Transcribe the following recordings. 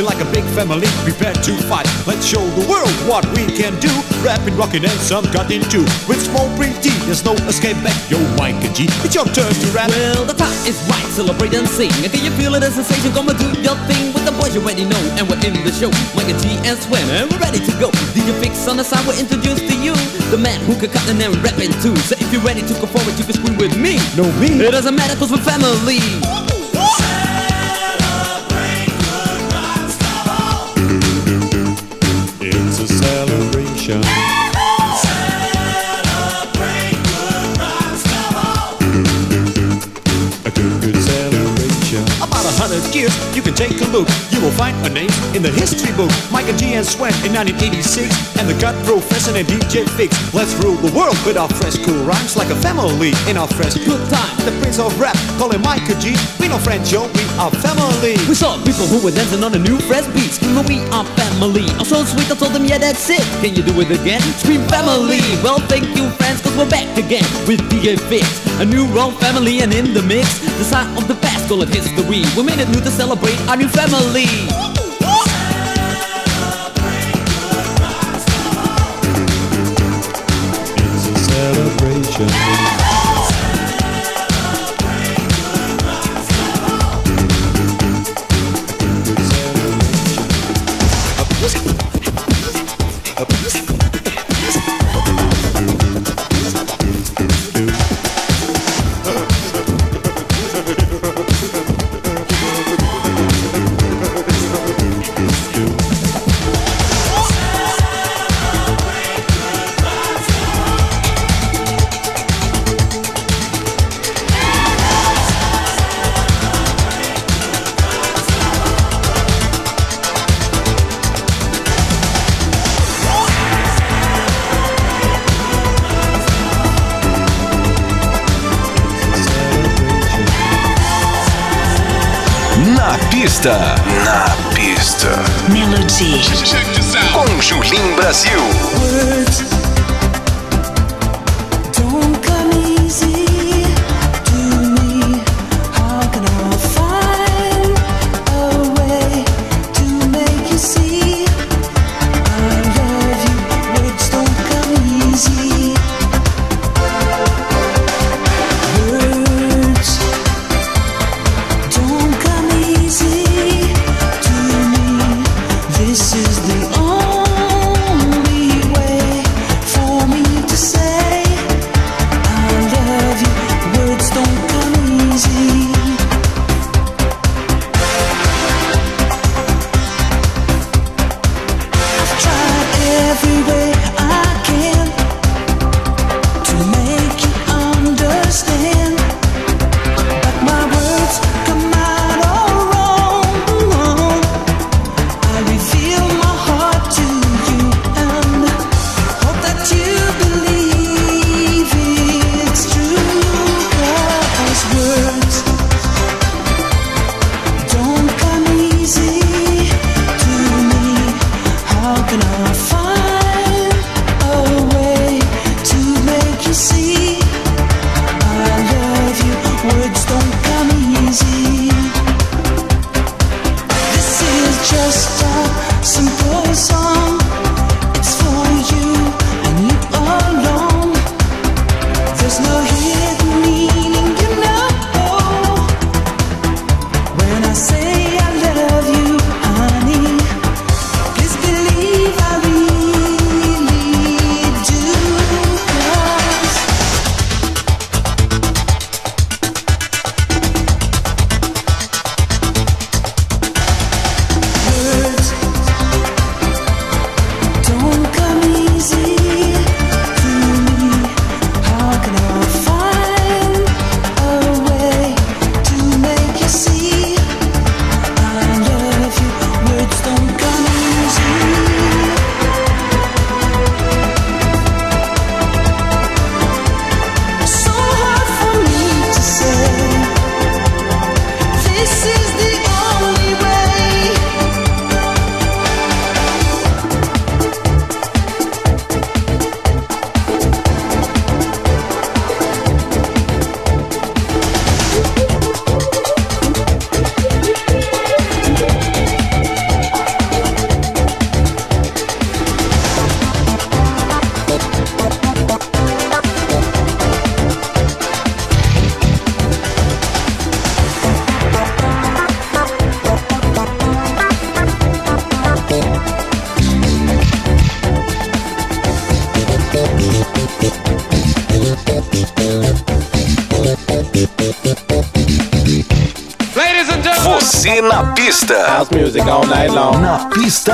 We're like a big family prepared to fight. Let's show the world what we can do. Rapping, rocking, and some got into. With small pretty, there's no escape back. Yo, Mike and G, it's your turn to rap. Well, the time is right, celebrate and sing. And can you feel it, a sensation? Come and do your thing with the boys you already know. And we're in the show, Mike and G and Swen, and we're ready to go. DJ Fix on the side, we're introduced to you. The man who can cut and then rapping too. So if you're ready to go forward, you can scream with me. No, me. It doesn't matter, cause we're family. Show. Years, you can take a look. You will find a name in the history book. Mike and G and Swen in 1986, and the gut professor and DJ Fix. Let's rule the world with our fresh, cool rhymes like a family in our fresh good time. The prince of rap, call him Mike G. We no friends, yo, we are family. We saw people who were dancing on a new fresh beat, screaming we are family. I'm so sweet, I told them, yeah, that's it. Can you do it again? Scream family. Well, thank you, friends, cause we're back again with DJ Fix. A new wrong family and in the mix, the sign of the past, call it history. We made it new to celebrate our new family. Melody.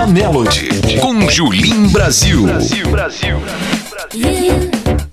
Pista Melody. Com Julim Brazil. You can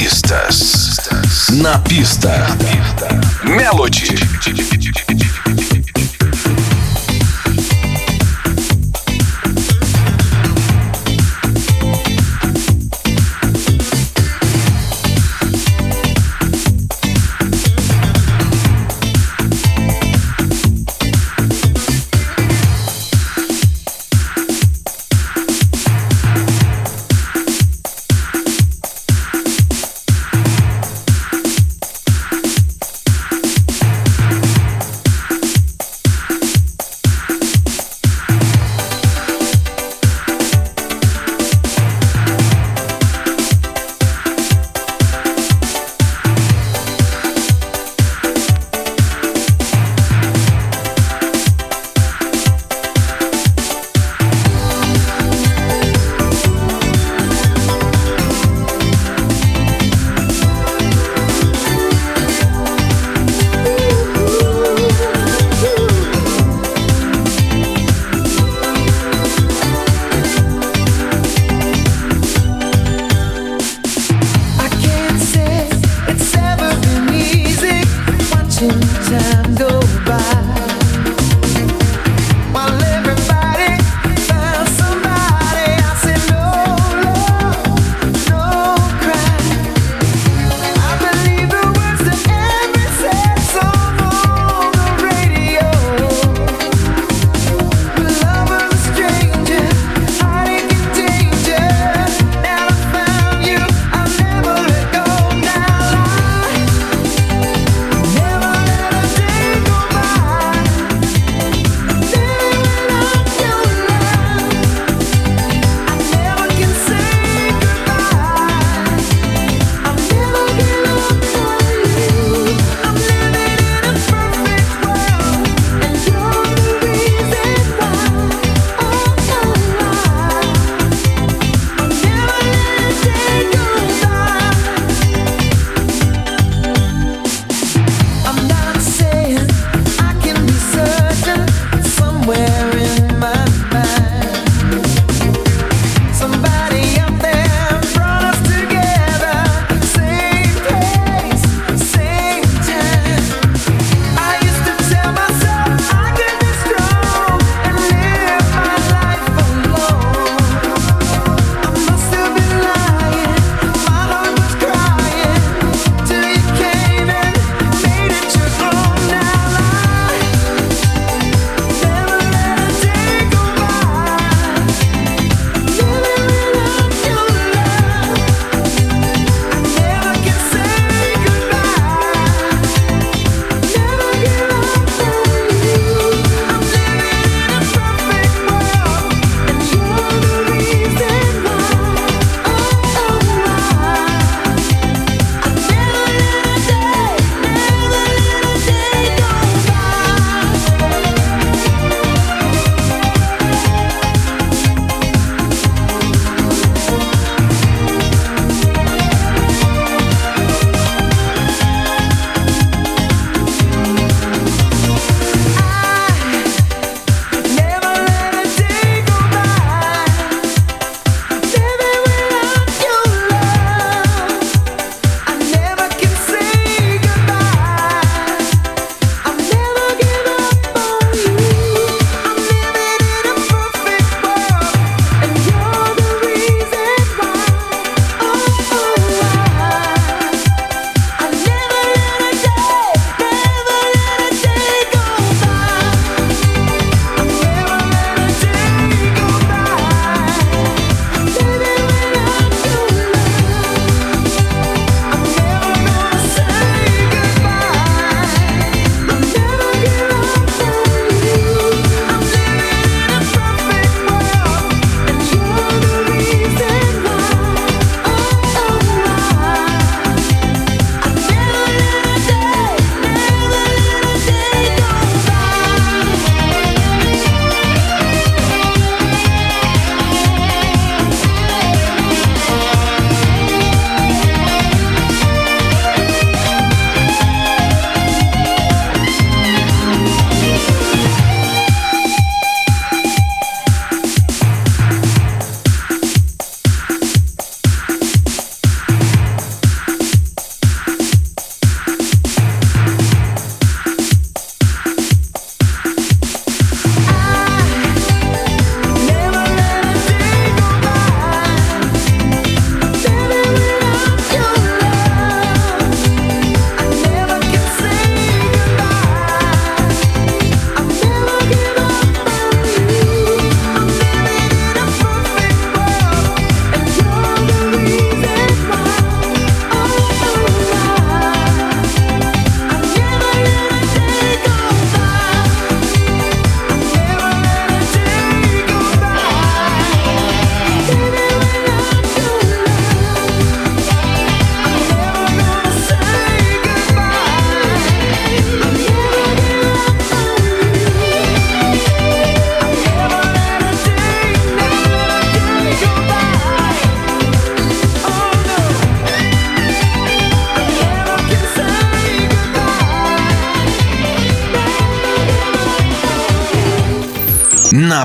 pistas. Na pista. Na pista. Melody. time go by.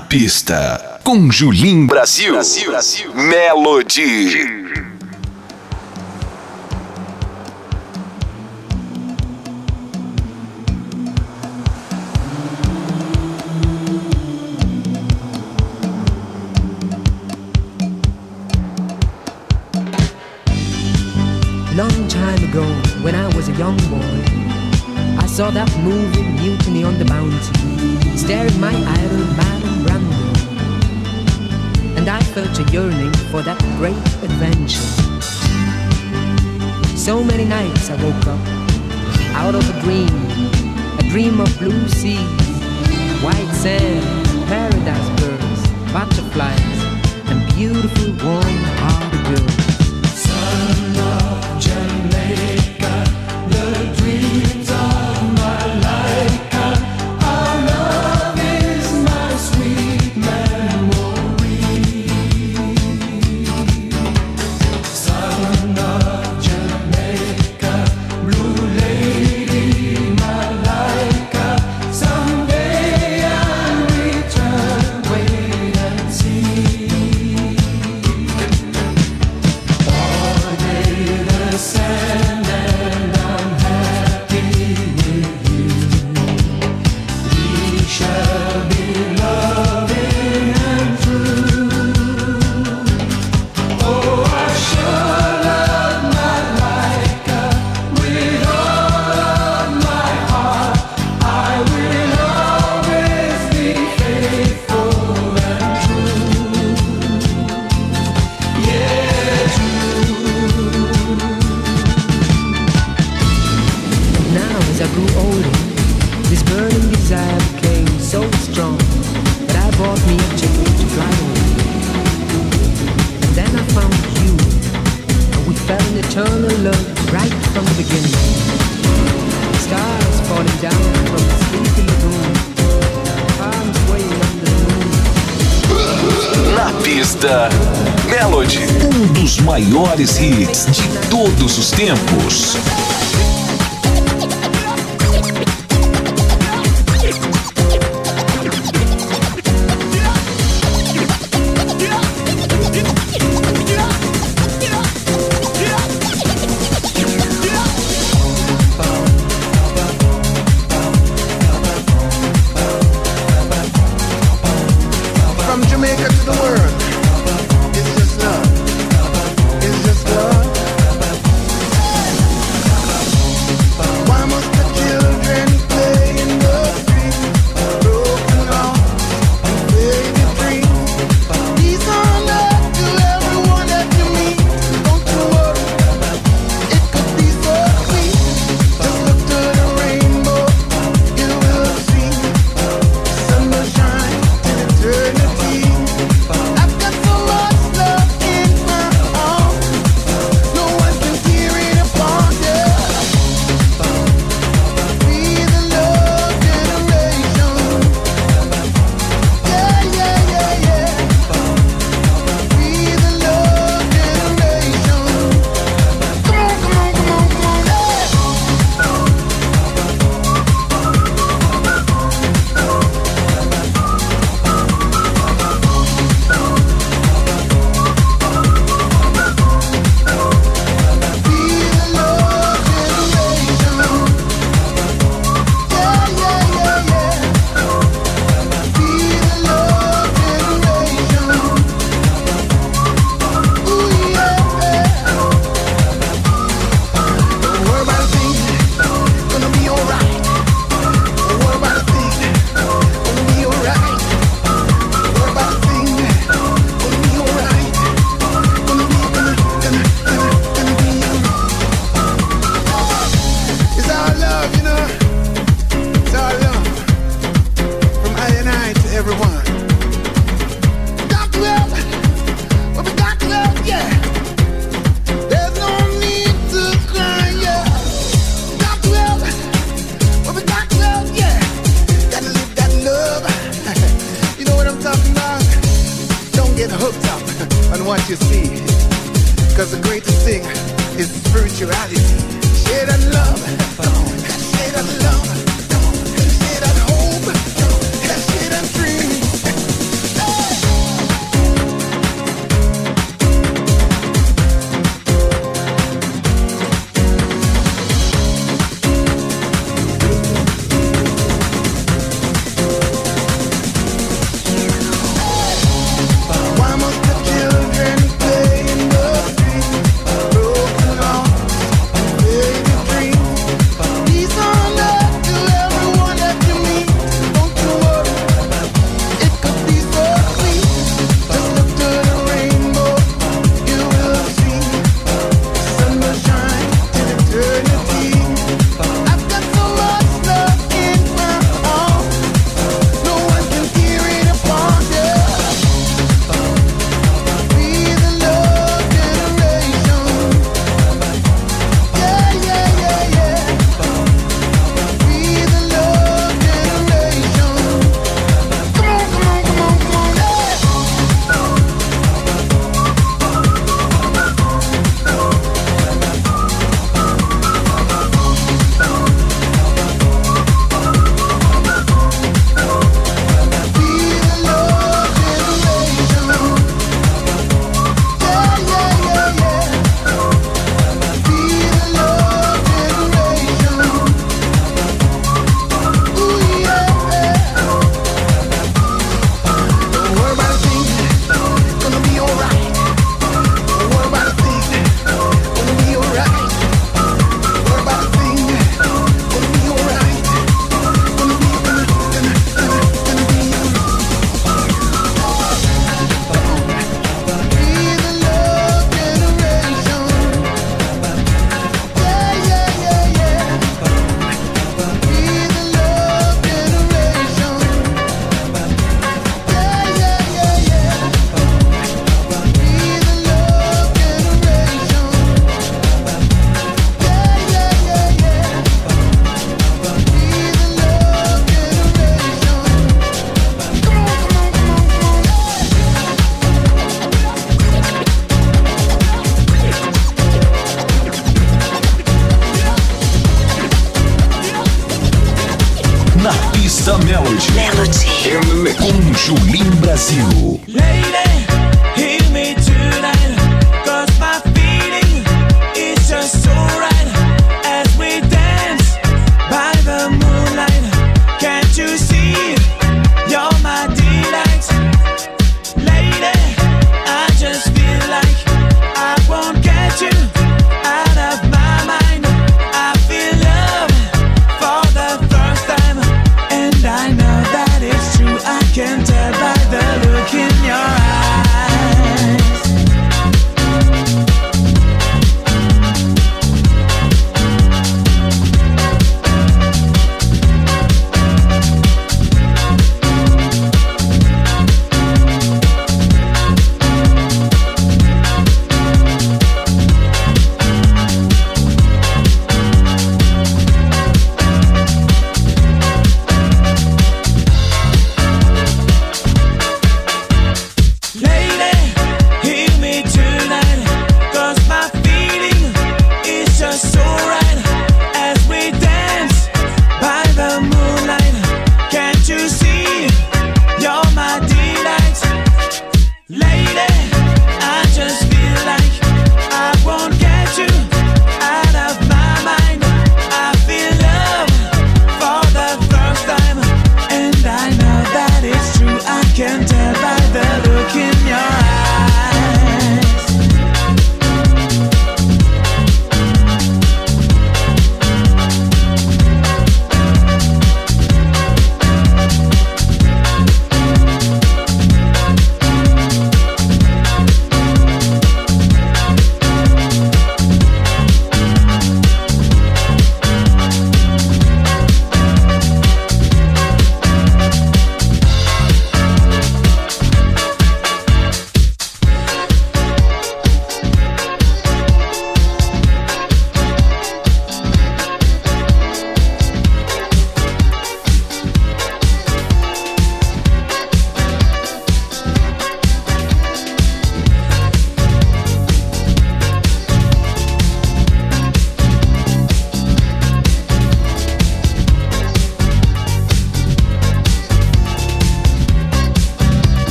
Pista, com Julim Brasil, Brasil, Brasil. Melody. Long time ago, when I was a young boy, I saw that movie. nights I woke up out of a dream, a dream of blue seas, white sand.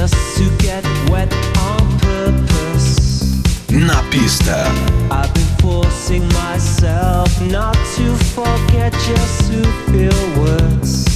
just to get wet on purpose. Na pista. I've been forcing myself not to forget just to feel words.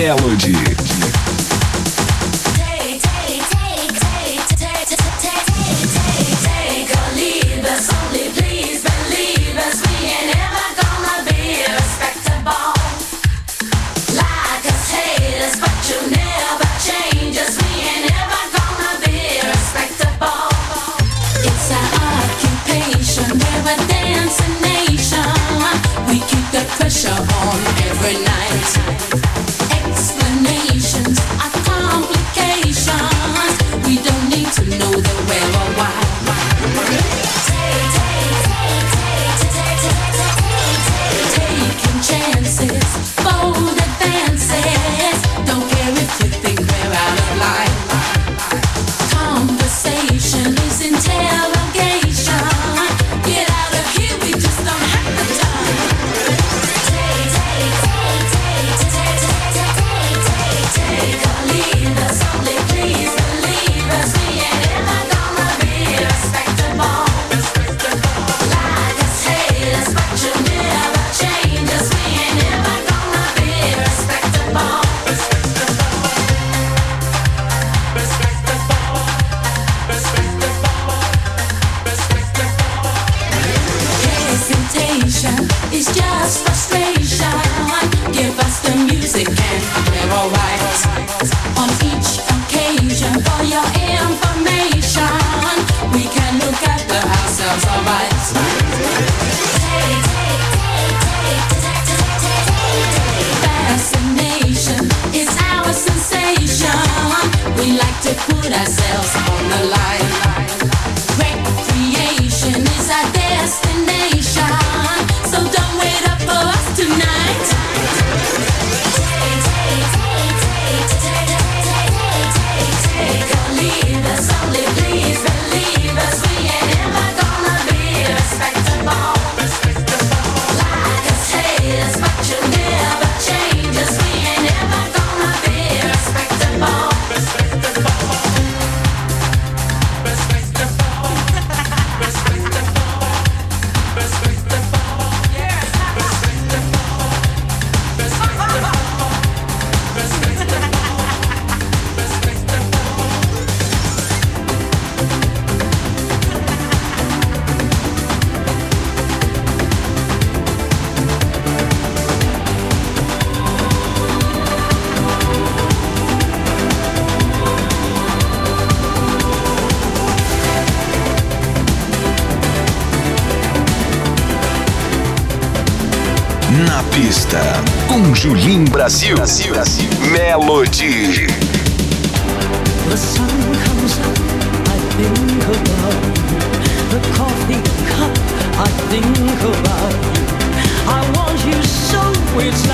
Melody. Brazil, Brazil, Brazil. Melody. The sun comes up, I think about you. The coffee cup, I think about you. I want you so it's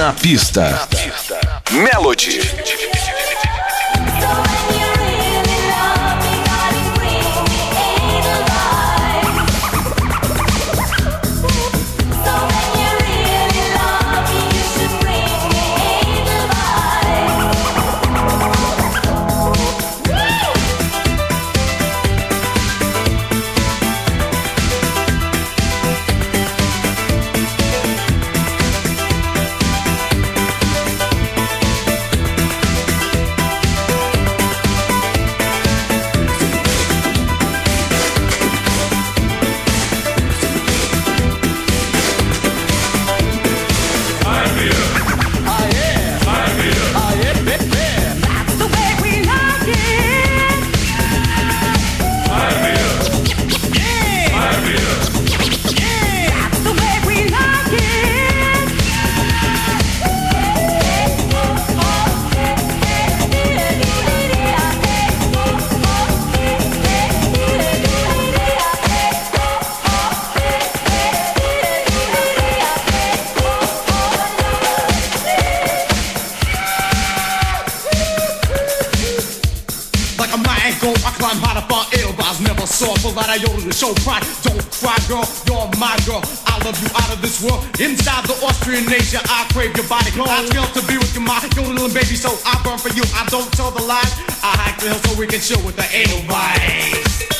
Na pista. Melody. Nation, I crave your body. I feel to be with you, my yodeling baby, so I burn for you. I don't tell the lies. I hack the hill so we can chill with the anal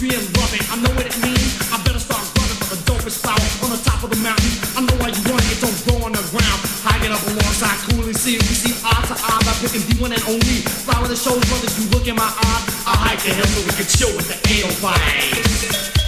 I know what it means. I better start running for the dopest flower on the top of the mountain. I know why you want it, don't grow on the ground. I get up alongside, coolly see it. We see eye to eye by picking the one and only flower that shows brothers. You look in my eyes. I hike the hill so we can chill with the 805.